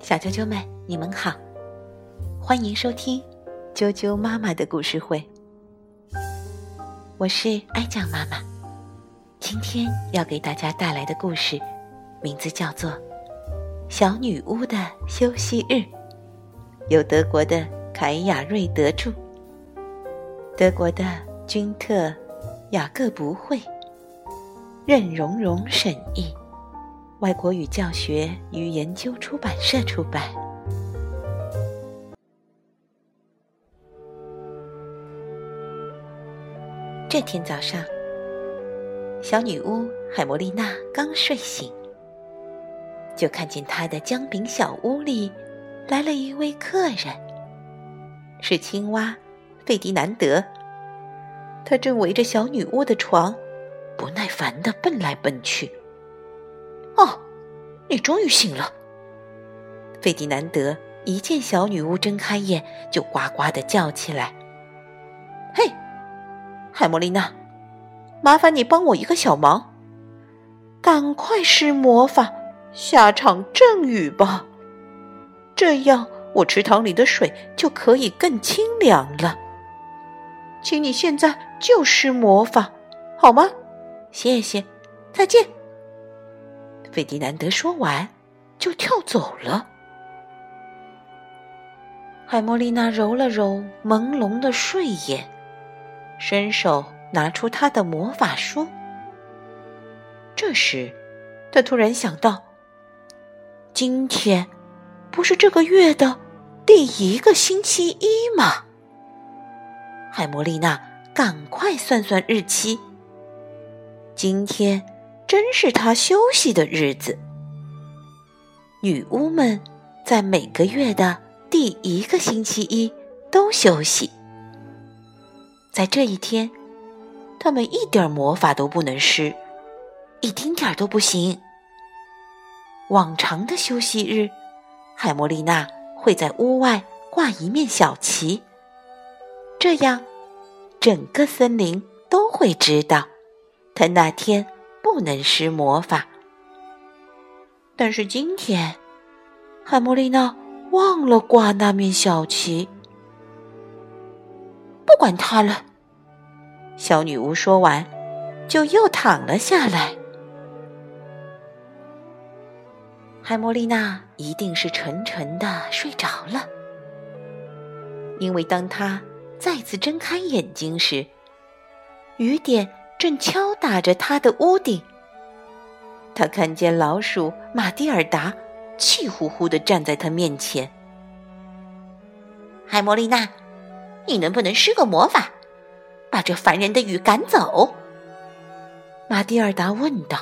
小啾啾们，你们好，欢迎收听啾啾妈妈的故事会。我是哀酱妈妈，今天要给大家带来的故事，名字叫做《小女巫的休息日》，由德国的凯雅瑞德著，德国的君特雅各不会，任蓉蓉审译。外国语教学与研究出版社出版。这天早上，小女巫海莫丽娜刚睡醒，就看见她的姜饼小屋里来了一位客人，是青蛙费迪南德。他正围着小女巫的床，不耐烦的蹦来蹦去。哦，你终于醒了。费迪南德一见小女巫睁开眼，就呱呱的叫起来：“嘿，海莫丽娜，麻烦你帮我一个小忙，赶快施魔法下场阵雨吧，这样我池塘里的水就可以更清凉了。请你现在就施魔法，好吗？谢谢，再见。”费迪南德说完，就跳走了。海莫丽娜揉了揉朦胧的睡眼，伸手拿出她的魔法书。这时，她突然想到：今天不是这个月的第一个星期一吗？海莫丽娜赶快算算日期，今天。真是他休息的日子。女巫们在每个月的第一个星期一都休息。在这一天，她们一点魔法都不能施，一丁点儿都不行。往常的休息日，海莫丽娜会在屋外挂一面小旗，这样整个森林都会知道，她那天。不能施魔法，但是今天，海莫丽娜忘了挂那面小旗。不管他了，小女巫说完，就又躺了下来。海莫丽娜一定是沉沉的睡着了，因为当她再次睁开眼睛时，雨点。正敲打着他的屋顶，他看见老鼠马蒂尔达气呼呼的站在他面前。海莫丽娜，你能不能施个魔法，把这烦人的雨赶走？马蒂尔达问道。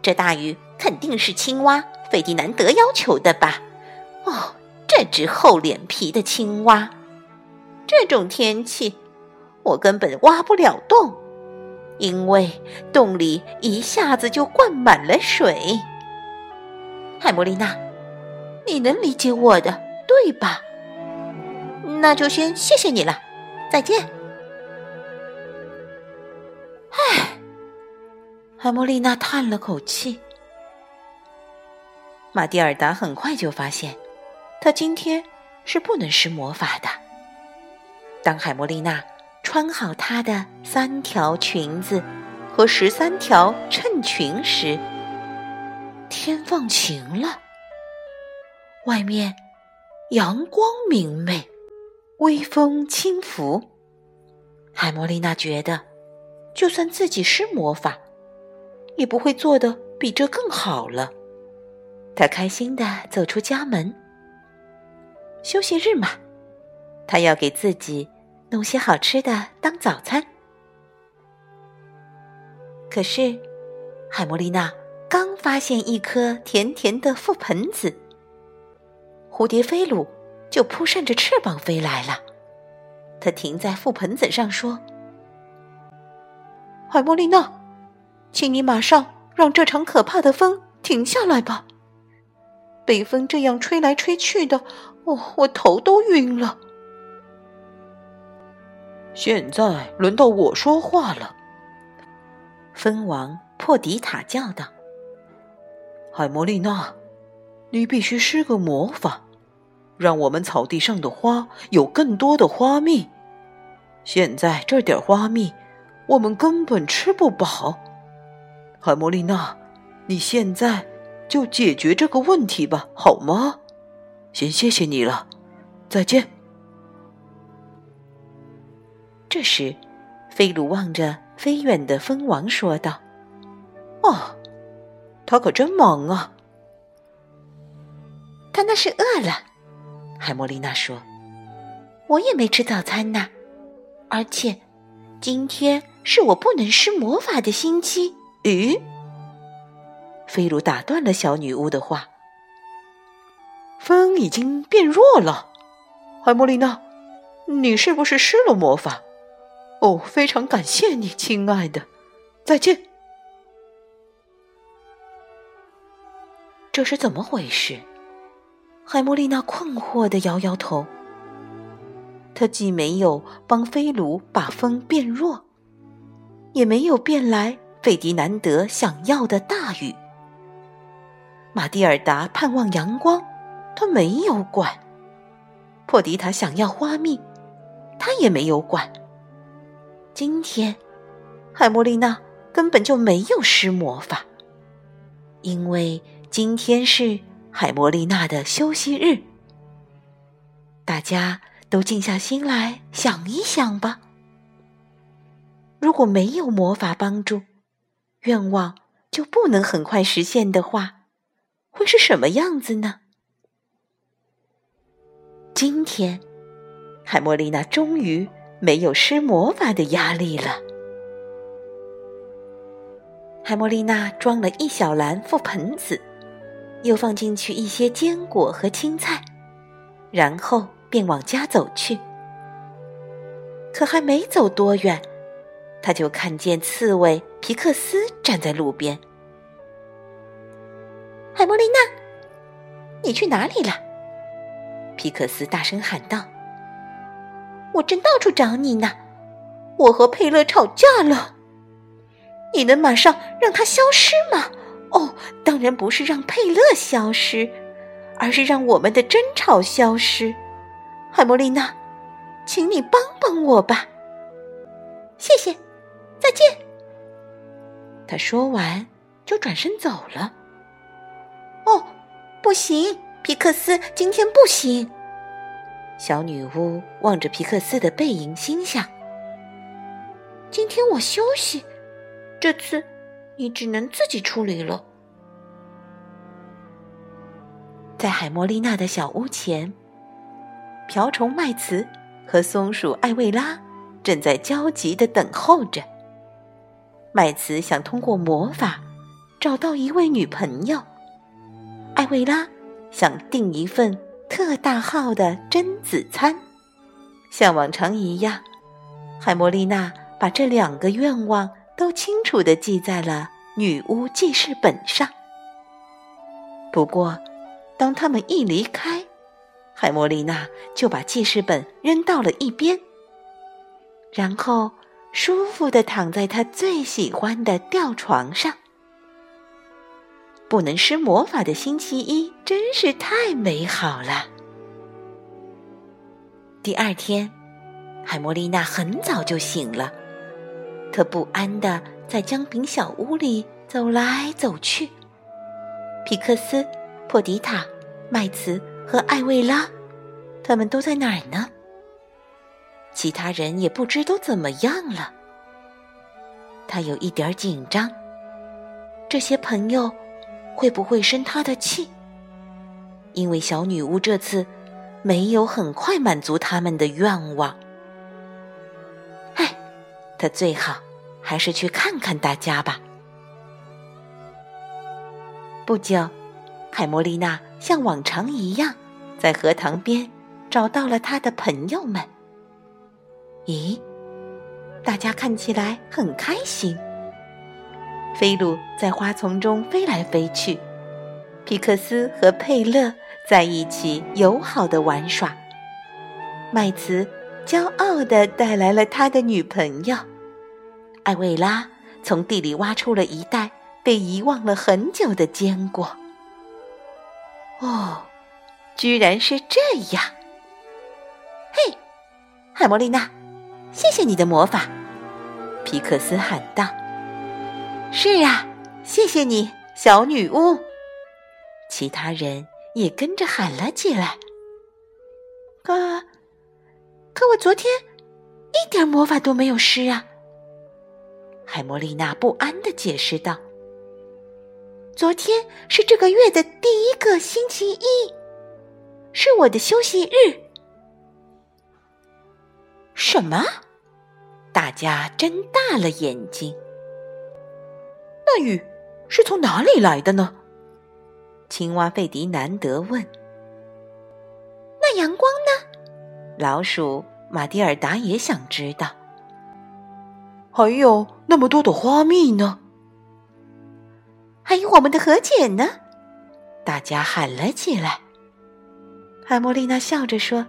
这大雨肯定是青蛙费迪南德要求的吧？哦，这只厚脸皮的青蛙！这种天气，我根本挖不了洞。因为洞里一下子就灌满了水，海莫丽娜，你能理解我的，对吧？那就先谢谢你了，再见。唉，海莫丽娜叹了口气。马蒂尔达很快就发现，她今天是不能施魔法的。当海莫丽娜。穿好她的三条裙子和十三条衬裙时，天放晴了，外面阳光明媚，微风轻拂。海莫丽娜觉得，就算自己施魔法，也不会做的比这更好了。她开心的走出家门。休息日嘛，她要给自己。弄些好吃的当早餐。可是，海莫丽娜刚发现一颗甜甜的覆盆子，蝴蝶飞鲁就扑扇着翅膀飞来了。它停在覆盆子上说：“海莫丽娜，请你马上让这场可怕的风停下来吧！北风这样吹来吹去的，哦，我头都晕了。”现在轮到我说话了，蜂王破迪塔叫道：“海魔丽娜，你必须施个魔法，让我们草地上的花有更多的花蜜。现在这点花蜜，我们根本吃不饱。海魔丽娜，你现在就解决这个问题吧，好吗？先谢谢你了，再见。这时，菲鲁望着飞远的蜂王说道：“哦，他可真忙啊。他那是饿了。”海莫丽娜说：“我也没吃早餐呢。”而且，今天是我不能施魔法的星期。咦？菲鲁打断了小女巫的话。风已经变弱了，海莫丽娜，你是不是施了魔法？哦，非常感谢你，亲爱的。再见。这是怎么回事？海莫丽娜困惑的摇摇头。他既没有帮菲卢把风变弱，也没有变来费迪南德想要的大雨。马蒂尔达盼望阳光，他没有管；珀迪塔想要花蜜，他也没有管。今天，海莫丽娜根本就没有施魔法，因为今天是海莫丽娜的休息日。大家。都静下心来想一想吧。如果没有魔法帮助，愿望就不能很快实现的话，会是什么样子呢？今天，海莫丽娜终于没有施魔法的压力了。海莫丽娜装了一小篮覆盆子，又放进去一些坚果和青菜，然后。便往家走去，可还没走多远，他就看见刺猬皮克斯站在路边。海莫丽娜，你去哪里了？皮克斯大声喊道：“我正到处找你呢，我和佩勒吵架了，你能马上让他消失吗？哦，当然不是让佩勒消失，而是让我们的争吵消失。”海莫丽娜，请你帮帮我吧，谢谢，再见。他说完就转身走了。哦，不行，皮克斯，今天不行。小女巫望着皮克斯的背影，心想：今天我休息，这次你只能自己处理了。在海莫丽娜的小屋前。瓢虫麦茨和松鼠艾薇拉正在焦急的等候着。麦茨想通过魔法找到一位女朋友，艾薇拉想订一份特大号的榛子餐。像往常一样，海莫丽娜把这两个愿望都清楚的记在了女巫记事本上。不过，当他们一离开，海莫丽娜就把记事本扔到了一边，然后舒服的躺在她最喜欢的吊床上。不能施魔法的星期一真是太美好了。第二天，海莫丽娜很早就醒了，她不安地在姜饼小屋里走来走去。皮克斯、珀迪塔、麦茨。和艾薇拉，他们都在哪儿呢？其他人也不知都怎么样了。他有一点紧张，这些朋友会不会生他的气？因为小女巫这次没有很快满足他们的愿望。唉，他最好还是去看看大家吧。不久。海莫丽娜像往常一样，在荷塘边找到了她的朋友们。咦，大家看起来很开心。菲鲁在花丛中飞来飞去，皮克斯和佩勒在一起友好的玩耍。麦茨骄傲地带来了他的女朋友。艾薇拉从地里挖出了一袋被遗忘了很久的坚果。哦，居然是这样！嘿，海莫丽娜，谢谢你的魔法！皮克斯喊道。是啊，谢谢你，小女巫。其他人也跟着喊了起来。可，可我昨天一点魔法都没有施啊！海莫丽娜不安的解释道。昨天是这个月的第一个星期一，是我的休息日。什么？大家睁大了眼睛。那雨是从哪里来的呢？青蛙费迪南德问。那阳光呢？老鼠马蒂尔达也想知道。还有那么多的花蜜呢？还有我们的和解呢！大家喊了起来。艾莫丽娜笑着说：“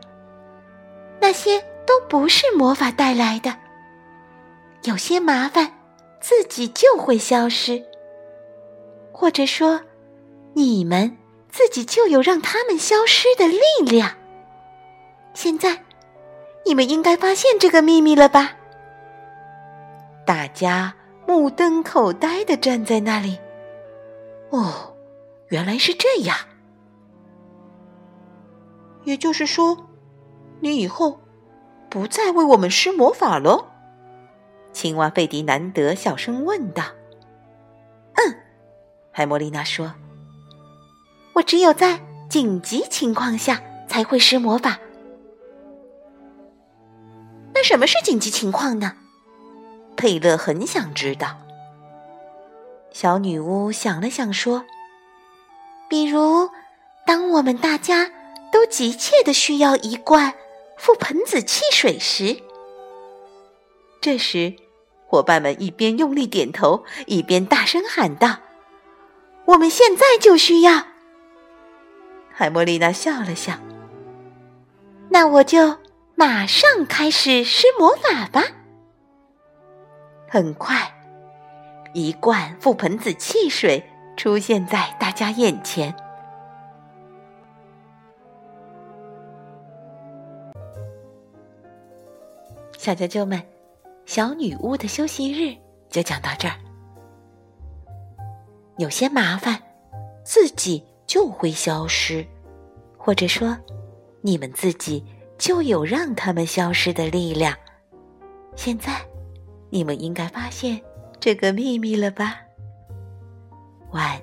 那些都不是魔法带来的。有些麻烦自己就会消失，或者说，你们自己就有让他们消失的力量。现在，你们应该发现这个秘密了吧？”大家目瞪口呆的站在那里。哦，原来是这样。也就是说，你以后不再为我们施魔法了？青蛙费迪南德小声问道。“嗯。”海莫丽娜说，“我只有在紧急情况下才会施魔法。那什么是紧急情况呢？”佩勒很想知道。小女巫想了想，说：“比如，当我们大家都急切的需要一罐覆盆子汽水时，这时，伙伴们一边用力点头，一边大声喊道：‘我们现在就需要！’”海莫丽娜笑了笑：“那我就马上开始施魔法吧。”很快。一罐覆盆子汽水出现在大家眼前。小啾啾们，小女巫的休息日就讲到这儿。有些麻烦，自己就会消失，或者说，你们自己就有让他们消失的力量。现在，你们应该发现。这个秘密了吧？晚。